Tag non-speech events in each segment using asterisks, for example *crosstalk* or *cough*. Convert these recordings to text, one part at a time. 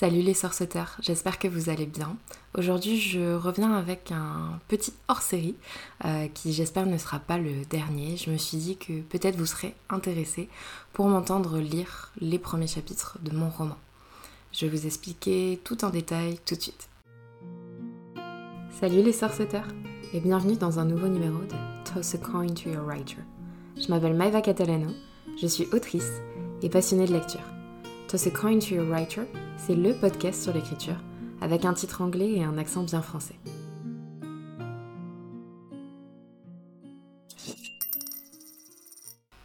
Salut les sorceteurs, j'espère que vous allez bien. Aujourd'hui je reviens avec un petit hors-série euh, qui j'espère ne sera pas le dernier. Je me suis dit que peut-être vous serez intéressés pour m'entendre lire les premiers chapitres de mon roman. Je vais vous expliquer tout en détail tout de suite. Salut les sorceteurs et bienvenue dans un nouveau numéro de Toss a Coin to Your Writer. Je m'appelle Maeva Catalano, je suis autrice et passionnée de lecture. Toss a Coin to Your Writer c'est le podcast sur l'écriture, avec un titre anglais et un accent bien français.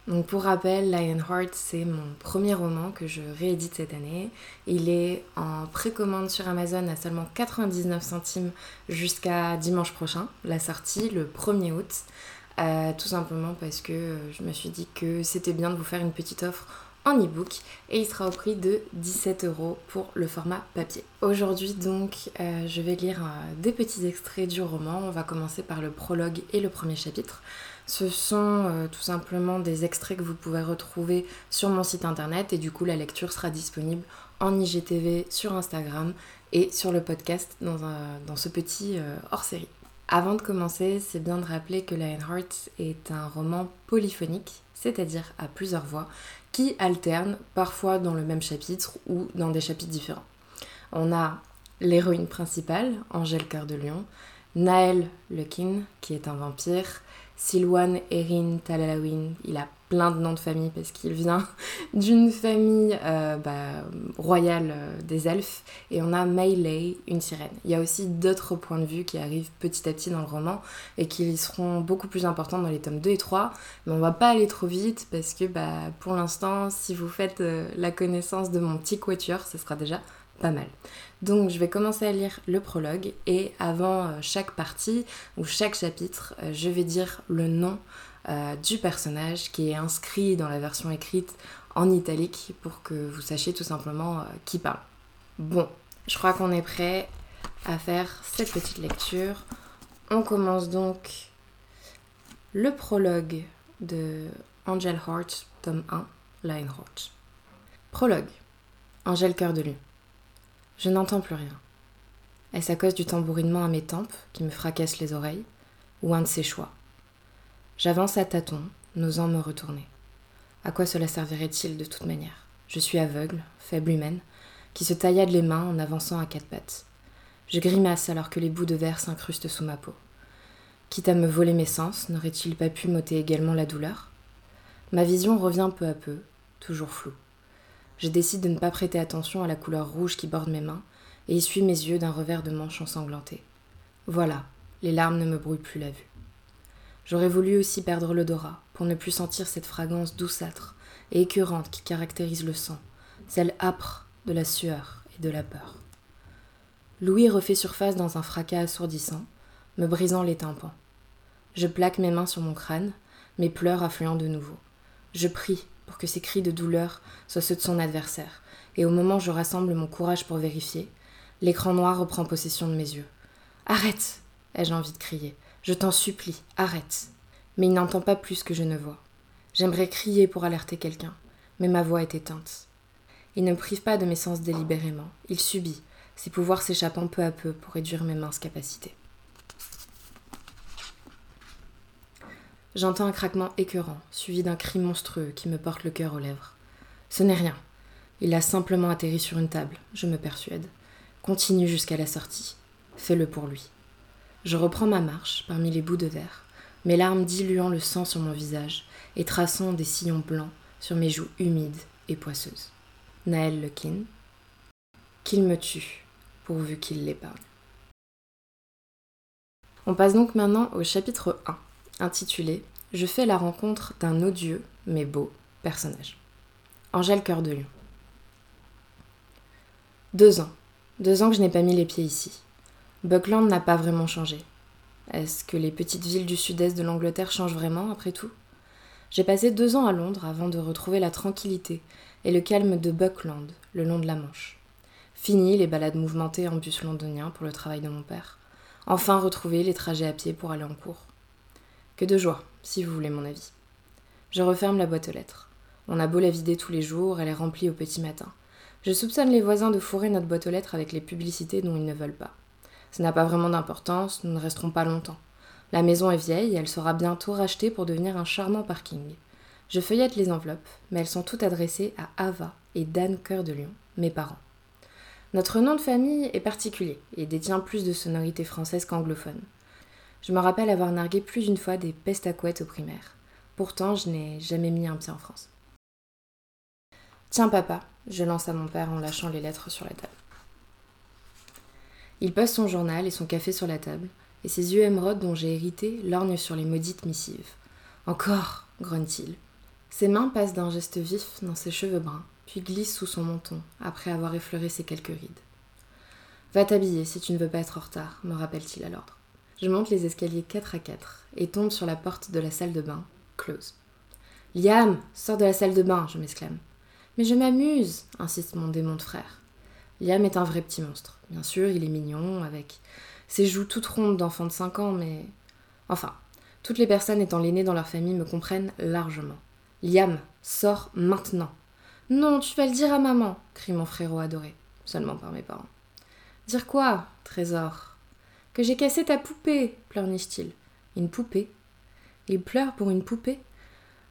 Donc pour rappel, Lionheart, c'est mon premier roman que je réédite cette année. Il est en précommande sur Amazon à seulement 99 centimes jusqu'à dimanche prochain, la sortie, le 1er août. Euh, tout simplement parce que je me suis dit que c'était bien de vous faire une petite offre en e-book et il sera au prix de 17 euros pour le format papier. Aujourd'hui donc euh, je vais lire euh, des petits extraits du roman. On va commencer par le prologue et le premier chapitre. Ce sont euh, tout simplement des extraits que vous pouvez retrouver sur mon site internet et du coup la lecture sera disponible en IGTV sur Instagram et sur le podcast dans, dans ce petit hors-série. Avant de commencer, c'est bien de rappeler que Lionheart est un roman polyphonique, c'est-à-dire à plusieurs voix, qui alternent parfois dans le même chapitre ou dans des chapitres différents. On a l'héroïne principale, Angèle Cœur de Lion, Naël Lekin, qui est un vampire, Silwan Erin Talalawin, il a plein de noms de famille parce qu'il vient *laughs* d'une famille euh, bah, royale euh, des elfes. Et on a Meilei, une sirène. Il y a aussi d'autres points de vue qui arrivent petit à petit dans le roman et qui seront beaucoup plus importants dans les tomes 2 et 3. Mais on va pas aller trop vite parce que bah, pour l'instant, si vous faites euh, la connaissance de mon petit quatuor, ce sera déjà pas mal. Donc je vais commencer à lire le prologue et avant euh, chaque partie ou chaque chapitre, euh, je vais dire le nom euh, du personnage qui est inscrit dans la version écrite en italique pour que vous sachiez tout simplement qui parle. Bon, je crois qu'on est prêt à faire cette petite lecture. On commence donc le prologue de Angel Heart, tome 1, Lionheart. Prologue. Angel Cœur de Lune. Je n'entends plus rien. Est-ce à cause du tambourinement à mes tempes qui me fracasse les oreilles, ou un de ses choix? J'avance à tâtons, n'osant me retourner. À quoi cela servirait-il de toute manière? Je suis aveugle, faible humaine, qui se taillade les mains en avançant à quatre pattes. Je grimace alors que les bouts de verre s'incrustent sous ma peau. Quitte à me voler mes sens, n'aurait-il pas pu m'ôter également la douleur? Ma vision revient peu à peu, toujours floue. Je décide de ne pas prêter attention à la couleur rouge qui borde mes mains et essuie mes yeux d'un revers de manche ensanglanté. Voilà, les larmes ne me brouillent plus la vue. J'aurais voulu aussi perdre l'odorat pour ne plus sentir cette fragrance douceâtre et écœurante qui caractérise le sang, celle âpre de la sueur et de la peur. Louis refait surface dans un fracas assourdissant, me brisant les tympans. Je plaque mes mains sur mon crâne, mes pleurs affluant de nouveau. Je prie pour que ses cris de douleur soient ceux de son adversaire, et au moment où je rassemble mon courage pour vérifier, l'écran noir reprend possession de mes yeux. Arrête ai-je envie de crier. Je t'en supplie, arrête. Mais il n'entend pas plus que je ne vois. J'aimerais crier pour alerter quelqu'un, mais ma voix est éteinte. Il ne me prive pas de mes sens délibérément, il subit, ses pouvoirs s'échappant peu à peu pour réduire mes minces capacités. J'entends un craquement écœurant, suivi d'un cri monstrueux qui me porte le cœur aux lèvres. Ce n'est rien. Il a simplement atterri sur une table, je me persuade. Continue jusqu'à la sortie. Fais-le pour lui. Je reprends ma marche parmi les bouts de verre, mes larmes diluant le sang sur mon visage et traçant des sillons blancs sur mes joues humides et poisseuses. Naël Lekin. Qu'il me tue, pourvu qu'il l'épargne. On passe donc maintenant au chapitre 1 intitulé Je fais la rencontre d'un odieux mais beau personnage. Angèle Cœur de Lion. Deux ans. Deux ans que je n'ai pas mis les pieds ici. Buckland n'a pas vraiment changé. Est-ce que les petites villes du sud-est de l'Angleterre changent vraiment, après tout? J'ai passé deux ans à Londres avant de retrouver la tranquillité et le calme de Buckland, le long de la Manche. Fini les balades mouvementées en bus londonien pour le travail de mon père. Enfin retrouver les trajets à pied pour aller en cours. Que de joie, si vous voulez mon avis. Je referme la boîte aux lettres. On a beau la vider tous les jours, elle est remplie au petit matin. Je soupçonne les voisins de fourrer notre boîte aux lettres avec les publicités dont ils ne veulent pas. Ça n'a pas vraiment d'importance, nous ne resterons pas longtemps. La maison est vieille et elle sera bientôt rachetée pour devenir un charmant parking. Je feuillette les enveloppes, mais elles sont toutes adressées à Ava et Dan Cœur de Lion, mes parents. Notre nom de famille est particulier et détient plus de sonorité française qu'anglophone. Je me rappelle avoir nargué plus d'une fois des pestes à couettes au primaire. Pourtant, je n'ai jamais mis un pied en France. Tiens, papa, je lance à mon père en lâchant les lettres sur la table. Il pose son journal et son café sur la table, et ses yeux émeraudes dont j'ai hérité lorgnent sur les maudites missives. Encore grogne-t-il. Ses mains passent d'un geste vif dans ses cheveux bruns, puis glissent sous son menton, après avoir effleuré ses quelques rides. Va t'habiller si tu ne veux pas être en retard, me rappelle-t-il à l'ordre. Je monte les escaliers quatre à quatre et tombe sur la porte de la salle de bain, close. Liam, sors de la salle de bain, je m'exclame. Mais je m'amuse, insiste mon démon de frère. Liam est un vrai petit monstre. Bien sûr, il est mignon, avec ses joues toutes rondes d'enfant de 5 ans, mais. Enfin, toutes les personnes étant l'aîné dans leur famille me comprennent largement. Liam, sors maintenant. Non, tu vas le dire à maman, crie mon frérot adoré, seulement par mes parents. Dire quoi, trésor? Que j'ai cassé ta poupée, pleurniche-t-il. Une poupée? Il pleure pour une poupée?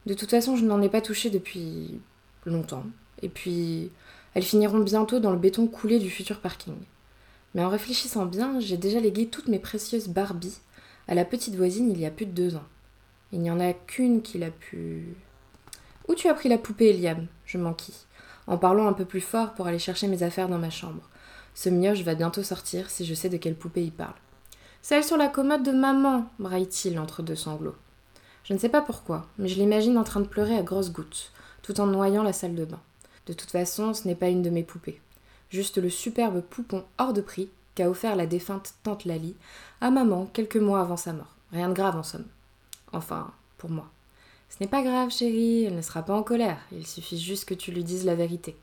De toute façon, je n'en ai pas touché depuis longtemps. Et puis, elles finiront bientôt dans le béton coulé du futur parking. Mais en réfléchissant bien, j'ai déjà légué toutes mes précieuses Barbies à la petite voisine il y a plus de deux ans. Il n'y en a qu'une qui l'a pu. Où tu as pris la poupée, Eliam? Je m'enquis, en parlant un peu plus fort pour aller chercher mes affaires dans ma chambre. Ce mioche va bientôt sortir si je sais de quelle poupée il parle. Celle sur la commode de maman, braille-t-il entre deux sanglots. Je ne sais pas pourquoi, mais je l'imagine en train de pleurer à grosses gouttes, tout en noyant la salle de bain. De toute façon, ce n'est pas une de mes poupées juste le superbe poupon hors de prix qu'a offert la défunte tante Lali à maman quelques mois avant sa mort. Rien de grave en somme. Enfin, pour moi. Ce n'est pas grave, chérie, elle ne sera pas en colère, il suffit juste que tu lui dises la vérité.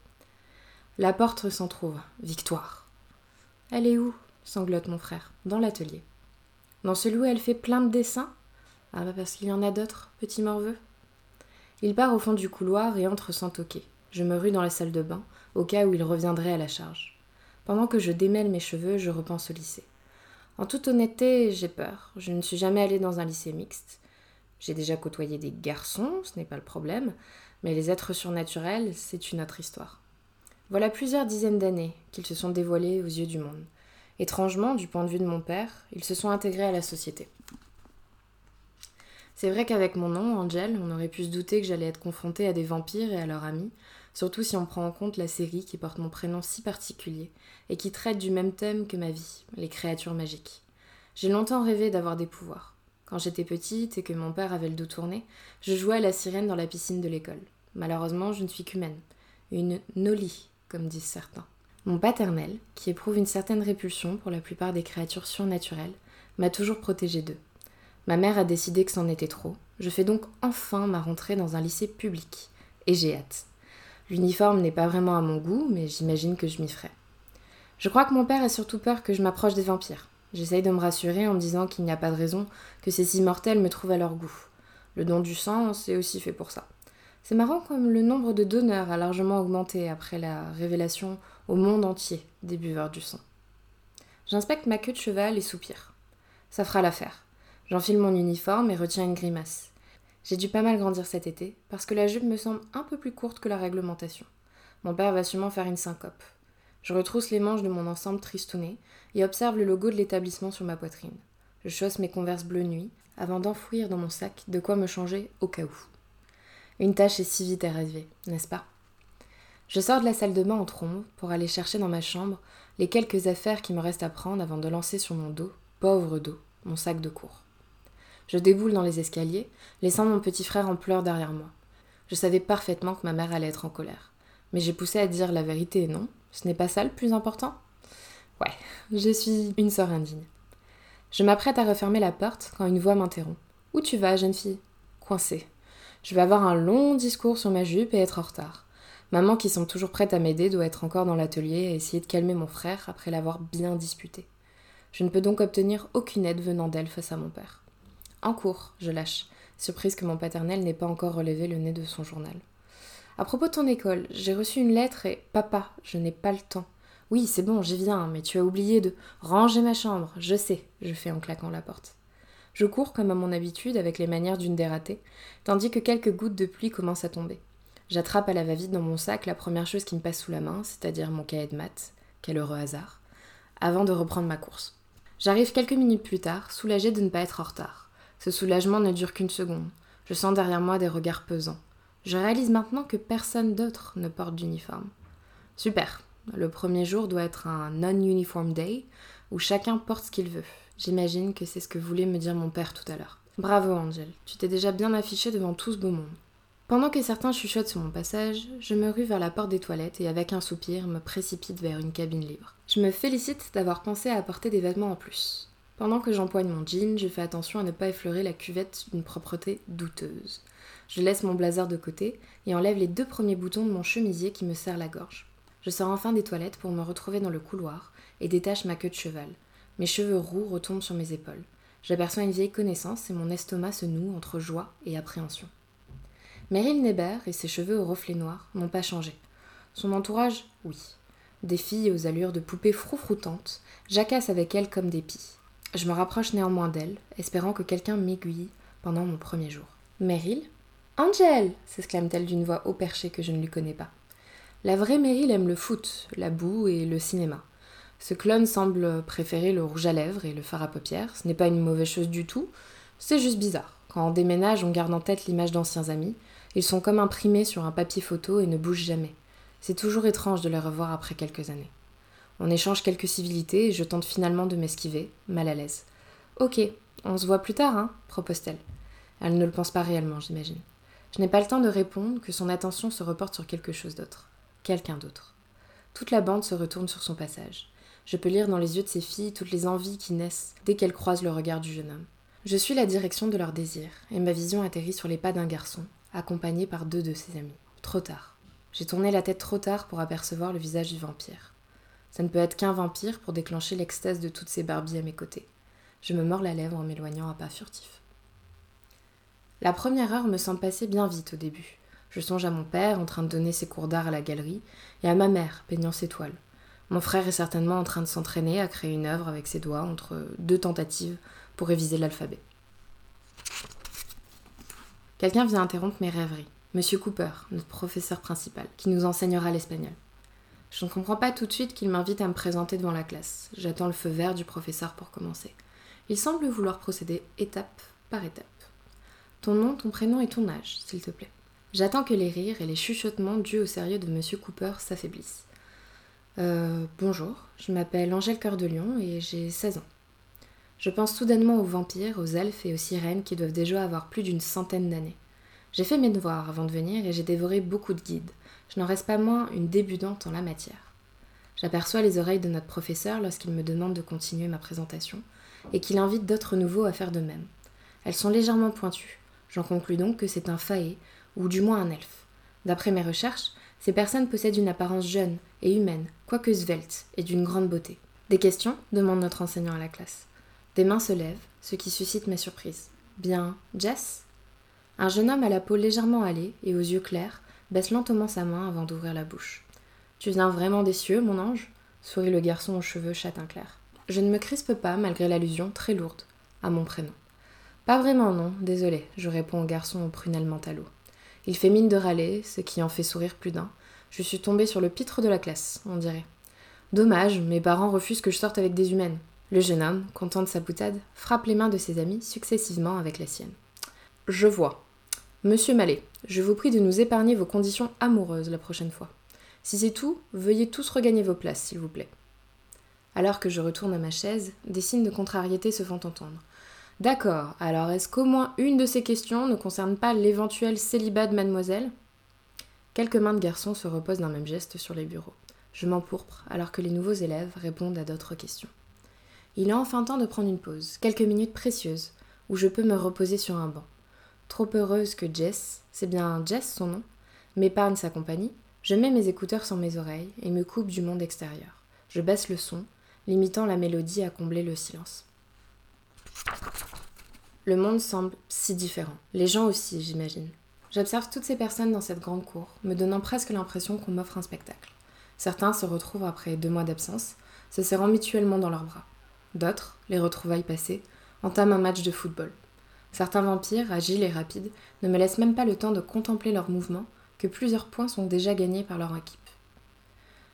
La porte s'en trouve, Victoire. Elle est où? sanglote mon frère. Dans l'atelier. Dans celui où elle fait plein de dessins Ah bah parce qu'il y en a d'autres, petit morveux. Il part au fond du couloir et entre sans toquer. Je me rue dans la salle de bain, au cas où il reviendrait à la charge. Pendant que je démêle mes cheveux, je repense au lycée. En toute honnêteté, j'ai peur. Je ne suis jamais allée dans un lycée mixte. J'ai déjà côtoyé des garçons, ce n'est pas le problème, mais les êtres surnaturels, c'est une autre histoire. Voilà plusieurs dizaines d'années qu'ils se sont dévoilés aux yeux du monde. Étrangement, du point de vue de mon père, ils se sont intégrés à la société. C'est vrai qu'avec mon nom, Angel, on aurait pu se douter que j'allais être confrontée à des vampires et à leurs amis, surtout si on prend en compte la série qui porte mon prénom si particulier et qui traite du même thème que ma vie, les créatures magiques. J'ai longtemps rêvé d'avoir des pouvoirs. Quand j'étais petite et que mon père avait le dos tourné, je jouais à la sirène dans la piscine de l'école. Malheureusement, je ne suis qu'humaine. Une noli, comme disent certains. Mon paternel, qui éprouve une certaine répulsion pour la plupart des créatures surnaturelles, m'a toujours protégée d'eux. Ma mère a décidé que c'en était trop. Je fais donc enfin ma rentrée dans un lycée public. Et j'ai hâte. L'uniforme n'est pas vraiment à mon goût, mais j'imagine que je m'y ferai. Je crois que mon père a surtout peur que je m'approche des vampires. J'essaye de me rassurer en me disant qu'il n'y a pas de raison que ces immortels me trouvent à leur goût. Le don du sang, c'est aussi fait pour ça. C'est marrant comme le nombre de donneurs a largement augmenté après la révélation au monde entier des buveurs du sang. J'inspecte ma queue de cheval et soupire. Ça fera l'affaire. J'enfile mon uniforme et retiens une grimace. J'ai dû pas mal grandir cet été, parce que la jupe me semble un peu plus courte que la réglementation. Mon père va sûrement faire une syncope. Je retrousse les manches de mon ensemble tristouné et observe le logo de l'établissement sur ma poitrine. Je chausse mes converses bleu nuit avant d'enfouir dans mon sac de quoi me changer au cas où. Une tâche est si vite arrivée, n'est-ce pas? Je sors de la salle de bain en trombe pour aller chercher dans ma chambre les quelques affaires qui me restent à prendre avant de lancer sur mon dos, pauvre dos, mon sac de cours. Je déboule dans les escaliers, laissant mon petit frère en pleurs derrière moi. Je savais parfaitement que ma mère allait être en colère. Mais j'ai poussé à dire la vérité, non? Ce n'est pas ça le plus important? Ouais, je suis une sœur indigne. Je m'apprête à refermer la porte quand une voix m'interrompt. Où tu vas, jeune fille? Coincée. Je vais avoir un long discours sur ma jupe et être en retard. Maman, qui semble toujours prête à m'aider, doit être encore dans l'atelier à essayer de calmer mon frère après l'avoir bien disputé. Je ne peux donc obtenir aucune aide venant d'elle face à mon père. En cours, je lâche, surprise que mon paternel n'ait pas encore relevé le nez de son journal. À propos de ton école, j'ai reçu une lettre et. Papa, je n'ai pas le temps. Oui, c'est bon, j'y viens, mais tu as oublié de ranger ma chambre. Je sais, je fais en claquant la porte. Je cours comme à mon habitude avec les manières d'une dératée, tandis que quelques gouttes de pluie commencent à tomber. J'attrape à la va-vite dans mon sac la première chose qui me passe sous la main, c'est-à-dire mon cahier de maths, quel heureux hasard, avant de reprendre ma course. J'arrive quelques minutes plus tard, soulagée de ne pas être en retard. Ce soulagement ne dure qu'une seconde. Je sens derrière moi des regards pesants. Je réalise maintenant que personne d'autre ne porte d'uniforme. Super. Le premier jour doit être un non-uniform day, où chacun porte ce qu'il veut. J'imagine que c'est ce que voulait me dire mon père tout à l'heure. Bravo Angel, tu t'es déjà bien affiché devant tout ce beau monde. Pendant que certains chuchotent sur mon passage, je me rue vers la porte des toilettes et avec un soupir me précipite vers une cabine libre. Je me félicite d'avoir pensé à apporter des vêtements en plus. Pendant que j'empoigne mon jean, je fais attention à ne pas effleurer la cuvette d'une propreté douteuse. Je laisse mon blazer de côté et enlève les deux premiers boutons de mon chemisier qui me serrent la gorge. Je sors enfin des toilettes pour me retrouver dans le couloir et détache ma queue de cheval. Mes cheveux roux retombent sur mes épaules. J'aperçois une vieille connaissance et mon estomac se noue entre joie et appréhension. Meryl Neber et ses cheveux aux reflets noirs n'ont pas changé. Son entourage, oui. Des filles aux allures de poupées froufroutantes jacassent avec elle comme des pies. Je me rapproche néanmoins d'elle, espérant que quelqu'un m'aiguille pendant mon premier jour. Meryl Angel s'exclame-t-elle d'une voix haut perchée que je ne lui connais pas. La vraie Meryl aime le foot, la boue et le cinéma. Ce clone semble préférer le rouge à lèvres et le fard à paupières. Ce n'est pas une mauvaise chose du tout, c'est juste bizarre. Quand on déménage, on garde en tête l'image d'anciens amis. Ils sont comme imprimés sur un papier photo et ne bougent jamais. C'est toujours étrange de les revoir après quelques années. On échange quelques civilités et je tente finalement de m'esquiver, mal à l'aise. Ok, on se voit plus tard, hein propose-t-elle. Elle ne le pense pas réellement, j'imagine. Je n'ai pas le temps de répondre que son attention se reporte sur quelque chose d'autre. Quelqu'un d'autre. Toute la bande se retourne sur son passage. Je peux lire dans les yeux de ces filles toutes les envies qui naissent dès qu'elles croisent le regard du jeune homme. Je suis la direction de leurs désirs, et ma vision atterrit sur les pas d'un garçon, accompagné par deux de ses amis. Trop tard. J'ai tourné la tête trop tard pour apercevoir le visage du vampire. Ça ne peut être qu'un vampire pour déclencher l'extase de toutes ces barbies à mes côtés. Je me mords la lèvre en m'éloignant à pas furtif. La première heure me semble passer bien vite au début. Je songe à mon père en train de donner ses cours d'art à la galerie et à ma mère peignant ses toiles. Mon frère est certainement en train de s'entraîner à créer une œuvre avec ses doigts entre deux tentatives pour réviser l'alphabet. Quelqu'un vient interrompre mes rêveries. Monsieur Cooper, notre professeur principal, qui nous enseignera l'espagnol. Je ne comprends pas tout de suite qu'il m'invite à me présenter devant la classe. J'attends le feu vert du professeur pour commencer. Il semble vouloir procéder étape par étape. Ton nom, ton prénom et ton âge, s'il te plaît. J'attends que les rires et les chuchotements dus au sérieux de Monsieur Cooper s'affaiblissent. Euh, bonjour, je m'appelle Angèle Cœur de Lion et j'ai 16 ans. Je pense soudainement aux vampires, aux elfes et aux sirènes qui doivent déjà avoir plus d'une centaine d'années. J'ai fait mes devoirs avant de venir et j'ai dévoré beaucoup de guides. Je n'en reste pas moins une débutante en la matière. J'aperçois les oreilles de notre professeur lorsqu'il me demande de continuer ma présentation et qu'il invite d'autres nouveaux à faire de même. Elles sont légèrement pointues. J'en conclus donc que c'est un faé, ou du moins un elfe. D'après mes recherches, ces personnes possèdent une apparence jeune et humaine, quoique svelte, et d'une grande beauté. Des questions? demande notre enseignant à la classe. Des mains se lèvent, ce qui suscite ma surprise. Bien, Jess? Un jeune homme à la peau légèrement hâlée et aux yeux clairs baisse lentement sa main avant d'ouvrir la bouche. Tu viens vraiment des cieux, mon ange? sourit le garçon aux cheveux châtain clair. Je ne me crispe pas, malgré l'allusion très lourde à mon prénom. Pas vraiment, non, désolé, je réponds au garçon aux prunelles mentalo. Il fait mine de râler, ce qui en fait sourire plus d'un. Je suis tombée sur le pitre de la classe, on dirait. Dommage, mes parents refusent que je sorte avec des humaines. Le jeune homme, content de sa boutade, frappe les mains de ses amis successivement avec la sienne. Je vois. Monsieur Mallet, je vous prie de nous épargner vos conditions amoureuses la prochaine fois. Si c'est tout, veuillez tous regagner vos places, s'il vous plaît. Alors que je retourne à ma chaise, des signes de contrariété se font entendre. D'accord, alors est-ce qu'au moins une de ces questions ne concerne pas l'éventuel célibat de mademoiselle? Quelques mains de garçons se reposent d'un même geste sur les bureaux. Je m'empourpre alors que les nouveaux élèves répondent à d'autres questions. Il est enfin temps de prendre une pause, quelques minutes précieuses, où je peux me reposer sur un banc. Trop heureuse que Jess, c'est bien Jess son nom, m'épargne sa compagnie, je mets mes écouteurs sur mes oreilles et me coupe du monde extérieur. Je baisse le son, limitant la mélodie à combler le silence. Le monde semble si différent. Les gens aussi, j'imagine. J'observe toutes ces personnes dans cette grande cour, me donnant presque l'impression qu'on m'offre un spectacle. Certains se retrouvent après deux mois d'absence, se serrant mutuellement dans leurs bras. D'autres, les retrouvailles passées, entament un match de football. Certains vampires, agiles et rapides, ne me laissent même pas le temps de contempler leurs mouvements, que plusieurs points sont déjà gagnés par leur équipe.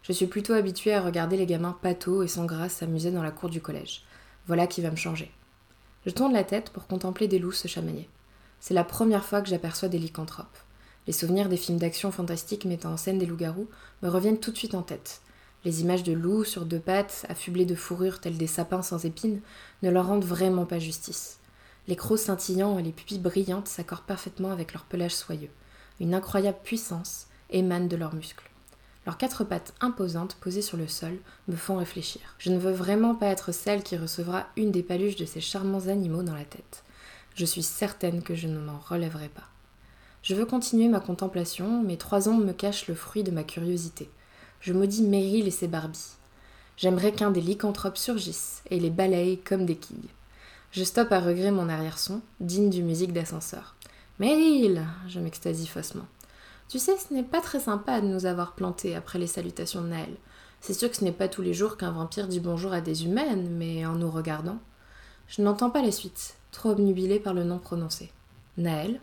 Je suis plutôt habituée à regarder les gamins patos et sans grâce s'amuser dans la cour du collège. Voilà qui va me changer. Je tourne la tête pour contempler des loups se chamailler. C'est la première fois que j'aperçois des lycanthropes. Les souvenirs des films d'action fantastiques mettant en scène des loups-garous me reviennent tout de suite en tête. Les images de loups sur deux pattes, affublés de fourrure tels des sapins sans épines, ne leur rendent vraiment pas justice. Les crocs scintillants et les pupilles brillantes s'accordent parfaitement avec leur pelage soyeux. Une incroyable puissance émane de leurs muscles. Leurs quatre pattes imposantes posées sur le sol me font réfléchir. Je ne veux vraiment pas être celle qui recevra une des paluches de ces charmants animaux dans la tête. Je suis certaine que je ne m'en relèverai pas. Je veux continuer ma contemplation, mais trois ombres me cachent le fruit de ma curiosité. Je maudis Meryl et ses Barbies. J'aimerais qu'un des lycanthropes surgisse et les balaye comme des quilles. Je stoppe à regret mon arrière-son, digne du musique d'ascenseur. Meryl je m'extasie faussement. Tu sais, ce n'est pas très sympa de nous avoir plantés après les salutations de Naël. C'est sûr que ce n'est pas tous les jours qu'un vampire dit bonjour à des humaines, mais en nous regardant. Je n'entends pas la suite, trop obnubilée par le nom prononcé. Naël?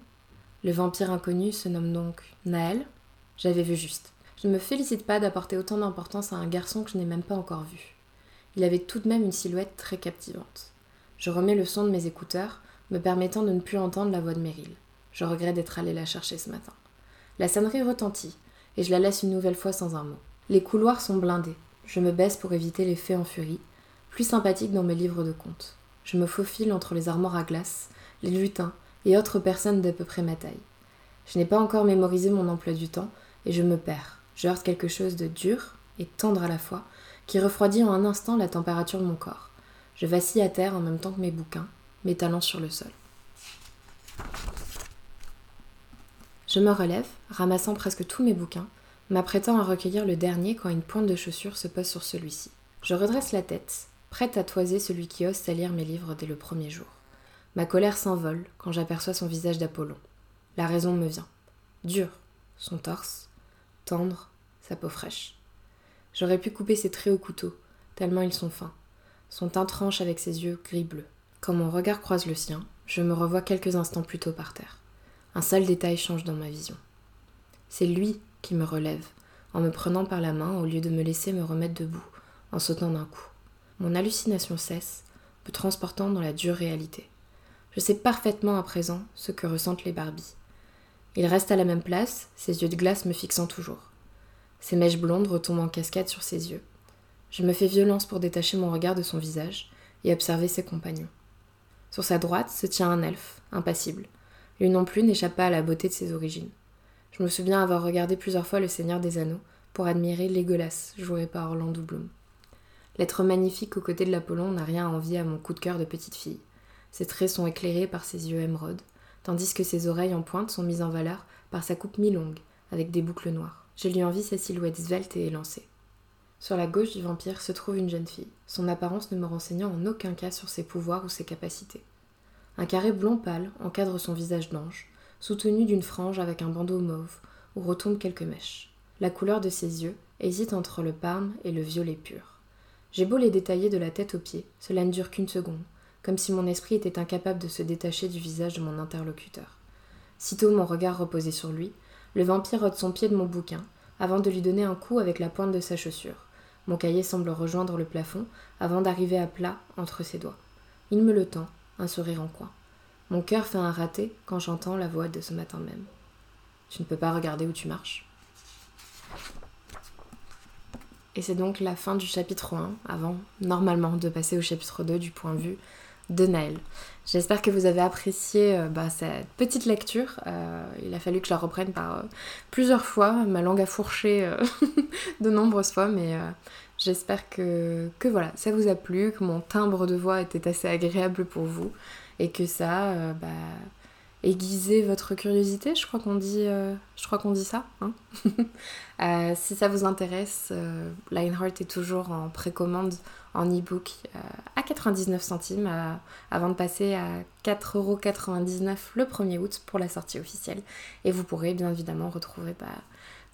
Le vampire inconnu se nomme donc Naël? J'avais vu juste. Je ne me félicite pas d'apporter autant d'importance à un garçon que je n'ai même pas encore vu. Il avait tout de même une silhouette très captivante. Je remets le son de mes écouteurs, me permettant de ne plus entendre la voix de Meryl. Je regrette d'être allée la chercher ce matin. La sonnerie retentit, et je la laisse une nouvelle fois sans un mot. Les couloirs sont blindés. Je me baisse pour éviter les faits en furie, plus sympathique dans mes livres de contes. Je me faufile entre les armoires à glace, les lutins et autres personnes d'à peu près ma taille. Je n'ai pas encore mémorisé mon emploi du temps, et je me perds. Je heurte quelque chose de dur et tendre à la fois, qui refroidit en un instant la température de mon corps. Je vacille à terre en même temps que mes bouquins, m'étalant sur le sol. Je me relève, ramassant presque tous mes bouquins, m'apprêtant à recueillir le dernier quand une pointe de chaussure se pose sur celui-ci. Je redresse la tête, prête à toiser celui qui ose salir mes livres dès le premier jour. Ma colère s'envole quand j'aperçois son visage d'Apollon. La raison me vient. Dur, son torse, tendre, sa peau fraîche. J'aurais pu couper ses traits au couteau, tellement ils sont fins. Son teint tranche avec ses yeux gris-bleu. Quand mon regard croise le sien, je me revois quelques instants plus tôt par terre. Un seul détail change dans ma vision. C'est lui qui me relève, en me prenant par la main au lieu de me laisser me remettre debout, en sautant d'un coup. Mon hallucination cesse, me transportant dans la dure réalité. Je sais parfaitement à présent ce que ressentent les Barbies. Il reste à la même place, ses yeux de glace me fixant toujours. Ses mèches blondes retombent en cascade sur ses yeux. Je me fais violence pour détacher mon regard de son visage et observer ses compagnons. Sur sa droite se tient un elfe, impassible. Lui non plus n'échappe pas à la beauté de ses origines. Je me souviens avoir regardé plusieurs fois Le Seigneur des Anneaux pour admirer Legolas, joué par Orlando Bloom. L'être magnifique aux côtés de l'Apollon n'a rien à envier à mon coup de cœur de petite fille. Ses traits sont éclairés par ses yeux émeraudes, tandis que ses oreilles en pointe sont mises en valeur par sa coupe mi-longue, avec des boucles noires. Je lui envie sa silhouette svelte et élancée. Sur la gauche du vampire se trouve une jeune fille, son apparence ne me renseignant en aucun cas sur ses pouvoirs ou ses capacités. Un carré blond pâle encadre son visage d'ange, soutenu d'une frange avec un bandeau mauve où retombent quelques mèches. La couleur de ses yeux hésite entre le parme et le violet pur. J'ai beau les détailler de la tête aux pieds, cela ne dure qu'une seconde, comme si mon esprit était incapable de se détacher du visage de mon interlocuteur. Sitôt mon regard reposé sur lui, le vampire ôte son pied de mon bouquin, avant de lui donner un coup avec la pointe de sa chaussure. Mon cahier semble rejoindre le plafond avant d'arriver à plat entre ses doigts. Il me le tend, un sourire en coin. Mon cœur fait un raté quand j'entends la voix de ce matin même. Tu ne peux pas regarder où tu marches. Et c'est donc la fin du chapitre 1, avant normalement de passer au chapitre 2 du point de vue de Naël. J'espère que vous avez apprécié euh, bah, cette petite lecture. Euh, il a fallu que je la reprenne par euh, plusieurs fois. Ma langue a fourché *laughs* de nombreuses fois, mais J'espère que, voilà, ça vous a plu, que mon timbre de voix était assez agréable pour vous et que ça, euh, bah, aiguiser votre curiosité, je crois qu'on dit, je crois dit ça. Hein *laughs* si ça vous intéresse, Lionheart est toujours en précommande en e-book à 99 centimes avant de passer à 4,99€ le 1er août pour la sortie officielle. Et vous pourrez bien évidemment retrouver bah,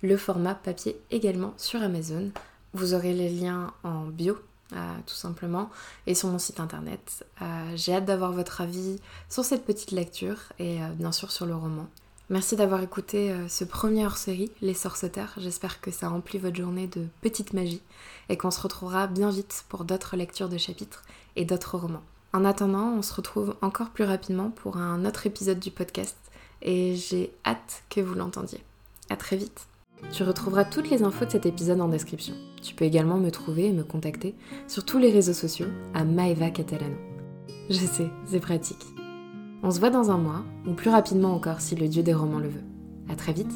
le format papier également sur Amazon. Vous aurez les liens en bio euh, tout simplement, et sur mon site internet. Euh, j'ai hâte d'avoir votre avis sur cette petite lecture et euh, bien sûr sur le roman. Merci d'avoir écouté ce premier hors-série, Les Sorceteurs. J'espère que ça remplit votre journée de petite magie et qu'on se retrouvera bien vite pour d'autres lectures de chapitres et d'autres romans. En attendant, on se retrouve encore plus rapidement pour un autre épisode du podcast et j'ai hâte que vous l'entendiez. À très vite. Tu retrouveras toutes les infos de cet épisode en description. Tu peux également me trouver et me contacter sur tous les réseaux sociaux à Maeva Catalano. Je sais, c'est pratique. On se voit dans un mois, ou plus rapidement encore si le dieu des romans le veut. À très vite